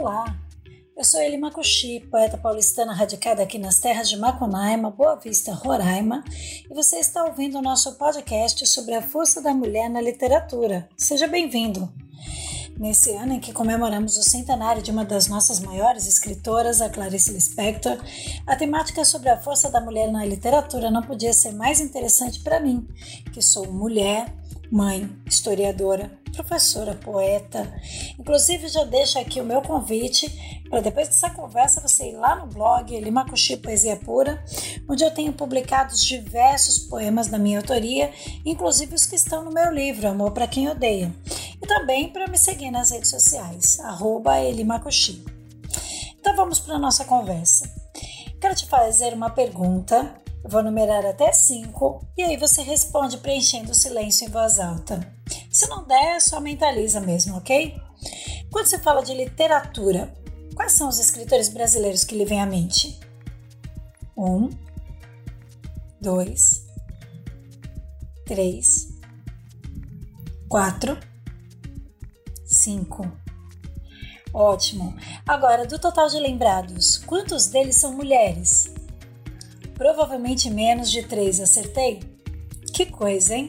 Olá, eu sou Eli Makushi, poeta paulistana radicada aqui nas terras de Macunaíma, Boa Vista, Roraima, e você está ouvindo o nosso podcast sobre a força da mulher na literatura. Seja bem-vindo! Nesse ano em que comemoramos o centenário de uma das nossas maiores escritoras, a Clarice Lispector, a temática sobre a força da mulher na literatura não podia ser mais interessante para mim, que sou mulher, mãe, historiadora, professora, poeta. Inclusive, já deixo aqui o meu convite para depois dessa conversa você ir lá no blog Limacuxi Poesia Pura, onde eu tenho publicado diversos poemas da minha autoria, inclusive os que estão no meu livro Amor para Quem Odeia. E também para me seguir nas redes sociais, Elimacuxi. Então vamos para a nossa conversa. Quero te fazer uma pergunta eu vou numerar até cinco e aí você responde preenchendo o silêncio em voz alta. Se não der, só mentaliza mesmo, ok? Quando se fala de literatura, quais são os escritores brasileiros que lhe vêm à mente? Um, dois, três, quatro, cinco. Ótimo! Agora, do total de lembrados, quantos deles são mulheres? provavelmente menos de três, acertei? Que coisa, hein?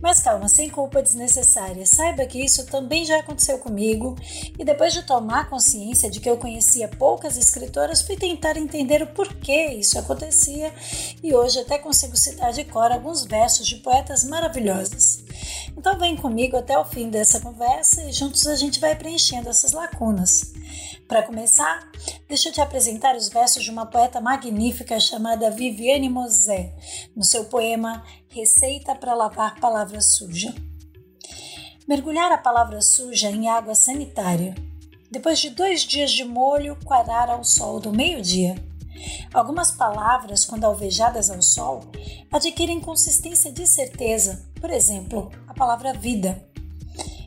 Mas calma, sem culpa desnecessária. Saiba que isso também já aconteceu comigo e depois de tomar consciência de que eu conhecia poucas escritoras, fui tentar entender o porquê isso acontecia e hoje até consigo citar de cor alguns versos de poetas maravilhosos. Então vem comigo até o fim dessa conversa e juntos a gente vai preenchendo essas lacunas. Para começar, deixa eu te apresentar os versos de uma poeta magnífica chamada Viviane Mosé, no seu poema Receita para Lavar Palavra Suja. Mergulhar a palavra suja em água sanitária. Depois de dois dias de molho, quarar ao sol do meio-dia. Algumas palavras, quando alvejadas ao sol, adquirem consistência de certeza, por exemplo, a palavra vida.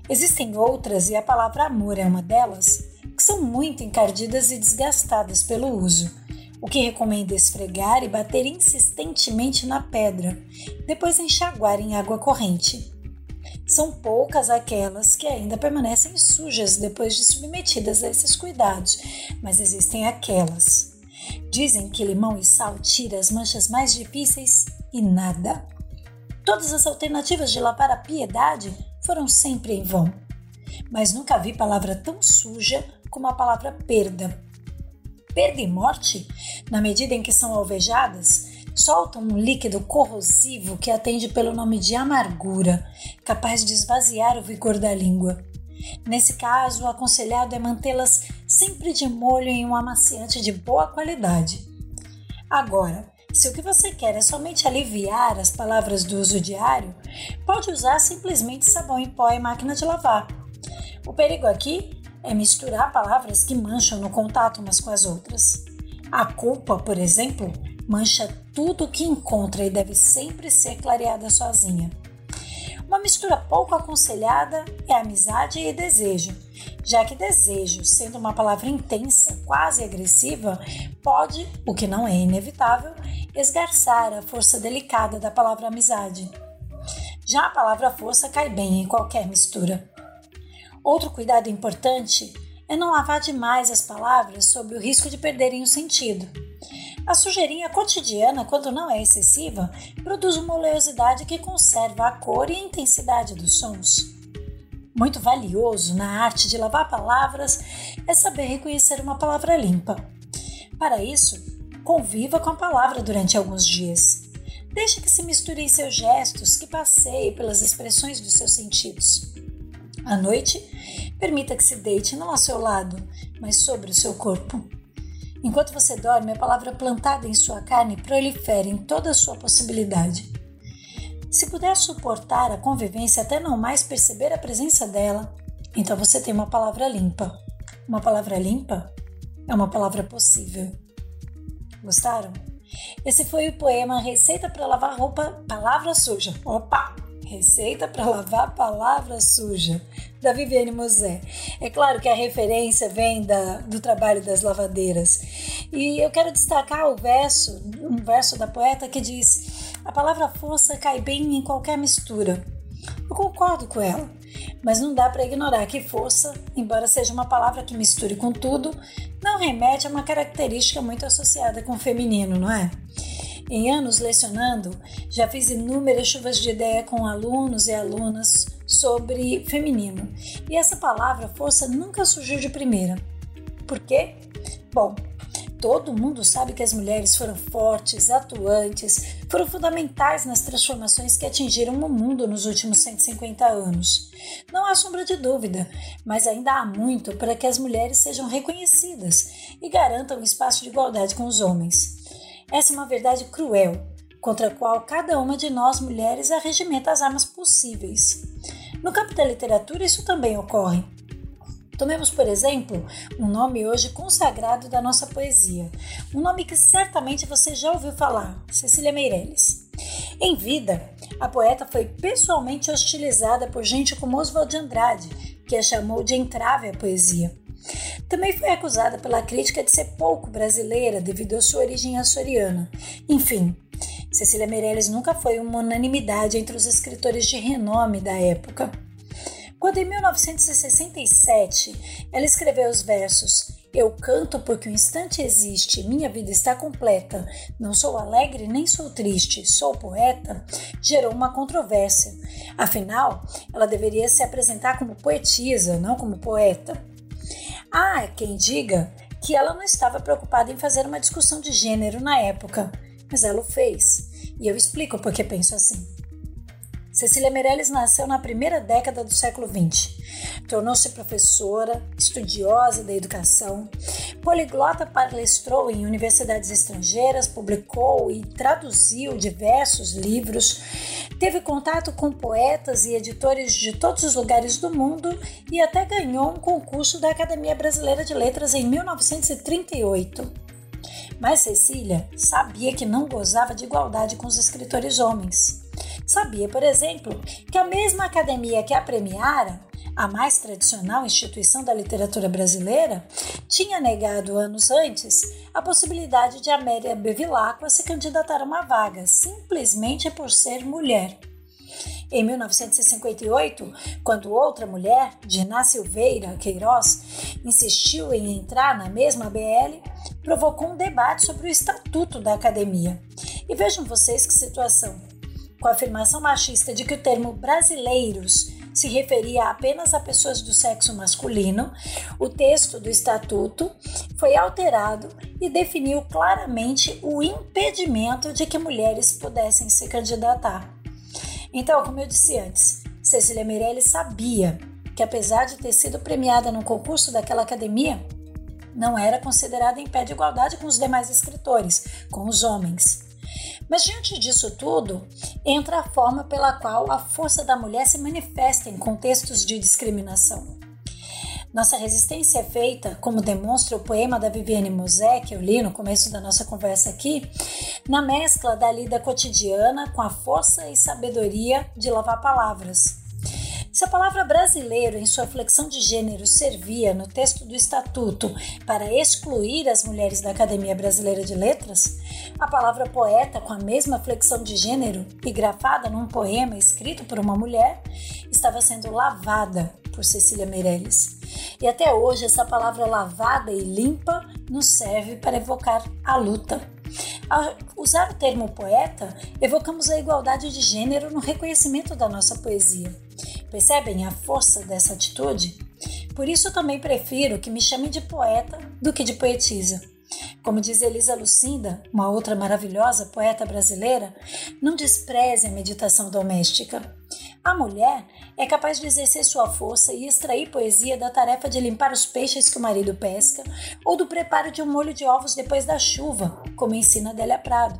Existem outras, e a palavra amor é uma delas, que são muito encardidas e desgastadas pelo uso, o que recomenda esfregar e bater insistentemente na pedra, depois enxaguar em água corrente. São poucas aquelas que ainda permanecem sujas depois de submetidas a esses cuidados, mas existem aquelas. Dizem que limão e sal tira as manchas mais difíceis e nada. Todas as alternativas de lavar a piedade foram sempre em vão. Mas nunca vi palavra tão suja como a palavra perda. Perda e morte, na medida em que são alvejadas, soltam um líquido corrosivo que atende pelo nome de amargura, capaz de esvaziar o vigor da língua. Nesse caso, o aconselhado é mantê-las sempre de molho em um amaciante de boa qualidade. Agora, se o que você quer é somente aliviar as palavras do uso diário, pode usar simplesmente sabão em pó e máquina de lavar. O perigo aqui é misturar palavras que mancham no contato umas com as outras. A culpa, por exemplo, mancha tudo o que encontra e deve sempre ser clareada sozinha. Uma mistura pouco aconselhada é amizade e desejo, já que desejo, sendo uma palavra intensa, quase agressiva, pode, o que não é inevitável, esgarçar a força delicada da palavra amizade. Já a palavra força cai bem em qualquer mistura. Outro cuidado importante é não lavar demais as palavras sob o risco de perderem o sentido. A sujeirinha cotidiana, quando não é excessiva, produz uma oleosidade que conserva a cor e a intensidade dos sons. Muito valioso na arte de lavar palavras é saber reconhecer uma palavra limpa. Para isso, conviva com a palavra durante alguns dias. Deixe que se misture em seus gestos, que passeie pelas expressões dos seus sentidos. À noite, permita que se deite não ao seu lado, mas sobre o seu corpo. Enquanto você dorme, a palavra plantada em sua carne prolifera em toda a sua possibilidade. Se puder suportar a convivência até não mais perceber a presença dela, então você tem uma palavra limpa. Uma palavra limpa é uma palavra possível. Gostaram? Esse foi o poema Receita para Lavar Roupa Palavra Suja. Opa! Receita para lavar palavra suja, da Viviane Mosé. É claro que a referência vem da, do trabalho das lavadeiras. E eu quero destacar o verso, um verso da poeta que diz: A palavra força cai bem em qualquer mistura. Eu concordo com ela. mas não dá para ignorar que força, embora seja uma palavra que misture com tudo, não remete a uma característica muito associada com o feminino, não é? Em anos lecionando, já fiz inúmeras chuvas de ideia com alunos e alunas sobre feminino, e essa palavra força nunca surgiu de primeira. Por quê? Bom, Todo mundo sabe que as mulheres foram fortes, atuantes, foram fundamentais nas transformações que atingiram o mundo nos últimos 150 anos. Não há sombra de dúvida, mas ainda há muito para que as mulheres sejam reconhecidas e garantam um espaço de igualdade com os homens. Essa é uma verdade cruel, contra a qual cada uma de nós mulheres arregimenta as armas possíveis. No campo da literatura, isso também ocorre. Tomemos, por exemplo, um nome hoje consagrado da nossa poesia, um nome que certamente você já ouviu falar, Cecília Meirelles. Em vida, a poeta foi pessoalmente hostilizada por gente como Oswald de Andrade, que a chamou de entrave à poesia. Também foi acusada pela crítica de ser pouco brasileira devido à sua origem açoriana. Enfim, Cecília Meirelles nunca foi uma unanimidade entre os escritores de renome da época. Quando em 1967 ela escreveu os versos Eu canto porque o instante existe, minha vida está completa, não sou alegre nem sou triste, sou poeta, gerou uma controvérsia. Afinal, ela deveria se apresentar como poetisa, não como poeta. Há quem diga que ela não estava preocupada em fazer uma discussão de gênero na época, mas ela o fez. E eu explico por que penso assim. Cecília Meirelles nasceu na primeira década do século XX. Tornou-se professora, estudiosa da educação, poliglota palestrou em universidades estrangeiras, publicou e traduziu diversos livros, teve contato com poetas e editores de todos os lugares do mundo e até ganhou um concurso da Academia Brasileira de Letras em 1938. Mas Cecília sabia que não gozava de igualdade com os escritores homens. Sabia, por exemplo, que a mesma academia que a premiara, a mais tradicional instituição da literatura brasileira, tinha negado anos antes a possibilidade de Amélia Bevilacqua se candidatar a uma vaga, simplesmente por ser mulher. Em 1958, quando outra mulher, Diná Silveira Queiroz, insistiu em entrar na mesma BL, provocou um debate sobre o estatuto da academia. E vejam vocês que situação com a afirmação machista de que o termo brasileiros se referia apenas a pessoas do sexo masculino, o texto do estatuto foi alterado e definiu claramente o impedimento de que mulheres pudessem se candidatar. Então, como eu disse antes, Cecília Meirelles sabia que, apesar de ter sido premiada no concurso daquela academia, não era considerada em pé de igualdade com os demais escritores, com os homens. Mas diante disso tudo, entra a forma pela qual a força da mulher se manifesta em contextos de discriminação. Nossa resistência é feita, como demonstra o poema da Viviane Mosé, que eu li no começo da nossa conversa aqui, na mescla da lida cotidiana com a força e sabedoria de lavar palavras, se a palavra brasileiro, em sua flexão de gênero, servia no texto do Estatuto para excluir as mulheres da Academia Brasileira de Letras, a palavra poeta, com a mesma flexão de gênero e grafada num poema escrito por uma mulher, estava sendo lavada por Cecília Meirelles. E até hoje, essa palavra lavada e limpa nos serve para evocar a luta. Ao usar o termo poeta, evocamos a igualdade de gênero no reconhecimento da nossa poesia. Percebem a força dessa atitude? Por isso eu também prefiro que me chamem de poeta do que de poetisa. Como diz Elisa Lucinda, uma outra maravilhosa poeta brasileira, não despreze a meditação doméstica. A mulher é capaz de exercer sua força e extrair poesia da tarefa de limpar os peixes que o marido pesca ou do preparo de um molho de ovos depois da chuva, como ensina Adélia Prado.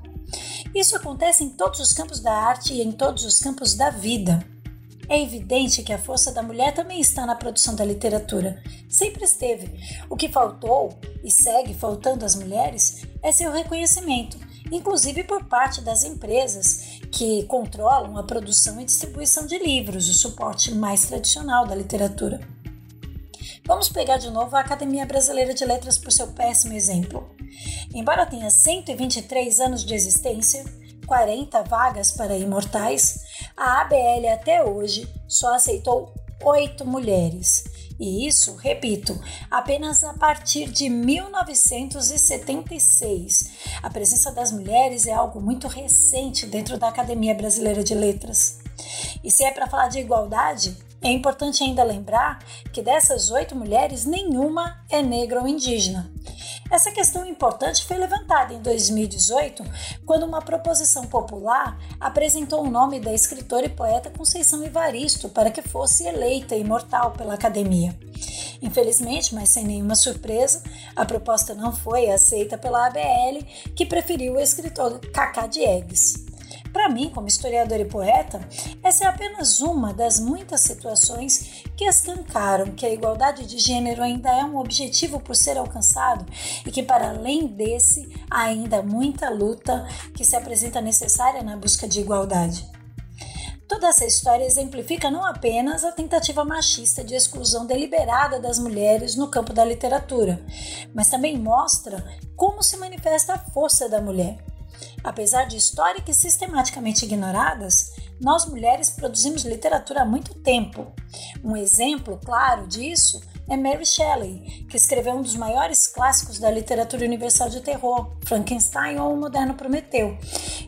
Isso acontece em todos os campos da arte e em todos os campos da vida. É evidente que a força da mulher também está na produção da literatura. Sempre esteve. O que faltou e segue faltando às mulheres é seu reconhecimento, inclusive por parte das empresas que controlam a produção e distribuição de livros, o suporte mais tradicional da literatura. Vamos pegar de novo a Academia Brasileira de Letras por seu péssimo exemplo. Embora tenha 123 anos de existência, 40 vagas para imortais, a ABL até hoje só aceitou oito mulheres. E isso, repito, apenas a partir de 1976. A presença das mulheres é algo muito recente dentro da Academia Brasileira de Letras. E se é para falar de igualdade, é importante ainda lembrar que dessas oito mulheres, nenhuma é negra ou indígena. Essa questão importante foi levantada em 2018, quando uma proposição popular apresentou o nome da escritora e poeta Conceição Evaristo para que fosse eleita imortal pela academia. Infelizmente, mas sem nenhuma surpresa, a proposta não foi aceita pela ABL, que preferiu o escritor Cacá Diegues. Para mim, como historiador e poeta, essa é apenas uma das muitas situações que escancaram que a igualdade de gênero ainda é um objetivo por ser alcançado e que, para além desse, há ainda muita luta que se apresenta necessária na busca de igualdade. Toda essa história exemplifica não apenas a tentativa machista de exclusão deliberada das mulheres no campo da literatura, mas também mostra como se manifesta a força da mulher Apesar de históricas e sistematicamente ignoradas, nós mulheres produzimos literatura há muito tempo. Um exemplo claro disso é Mary Shelley, que escreveu um dos maiores clássicos da literatura universal de terror, Frankenstein ou O Moderno Prometeu,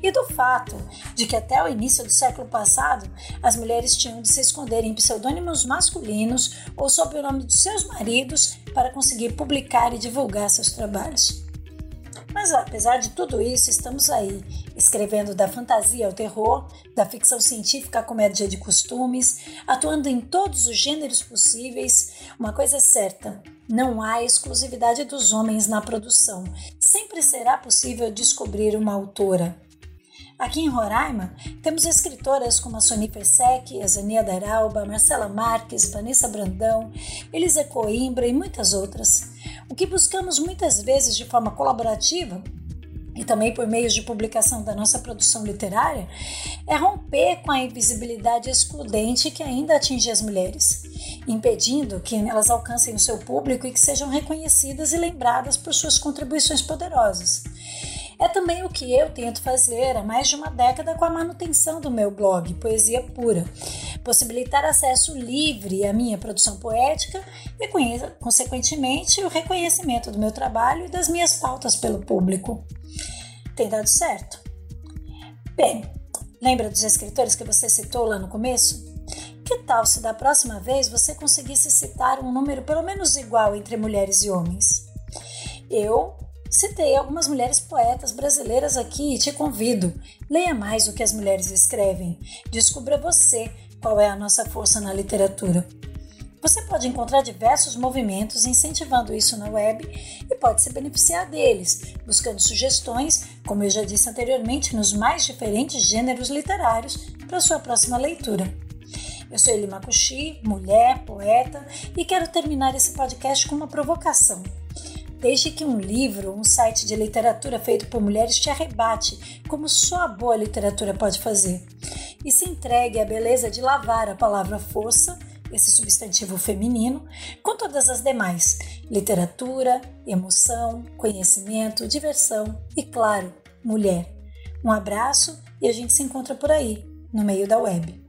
e do fato de que até o início do século passado as mulheres tinham de se esconder em pseudônimos masculinos ou sob o nome de seus maridos para conseguir publicar e divulgar seus trabalhos. Mas apesar de tudo isso, estamos aí, escrevendo da fantasia ao terror, da ficção científica à comédia de costumes, atuando em todos os gêneros possíveis. Uma coisa é certa: não há exclusividade dos homens na produção. Sempre será possível descobrir uma autora. Aqui em Roraima, temos escritoras como a Sony Persec, a Zania Daralba, Marcela Marques, Vanessa Brandão, Elisa Coimbra e muitas outras. O que buscamos muitas vezes de forma colaborativa e também por meios de publicação da nossa produção literária, é romper com a invisibilidade excludente que ainda atinge as mulheres, impedindo que elas alcancem o seu público e que sejam reconhecidas e lembradas por suas contribuições poderosas. É também o que eu tento fazer há mais de uma década com a manutenção do meu blog Poesia Pura, possibilitar acesso livre à minha produção poética e, consequentemente, o reconhecimento do meu trabalho e das minhas pautas pelo público. Tem dado certo? Bem, lembra dos escritores que você citou lá no começo? Que tal se da próxima vez você conseguisse citar um número pelo menos igual entre mulheres e homens? Eu Citei algumas mulheres poetas brasileiras aqui e te convido. Leia mais o que as mulheres escrevem. Descubra você qual é a nossa força na literatura. Você pode encontrar diversos movimentos incentivando isso na web e pode se beneficiar deles, buscando sugestões, como eu já disse anteriormente, nos mais diferentes gêneros literários para sua próxima leitura. Eu sou Eli Makushi, mulher, poeta, e quero terminar esse podcast com uma provocação. Desde que um livro, um site de literatura feito por mulheres te arrebate, como só a boa literatura pode fazer, e se entregue à beleza de lavar a palavra força, esse substantivo feminino, com todas as demais: literatura, emoção, conhecimento, diversão e, claro, mulher. Um abraço e a gente se encontra por aí, no meio da web.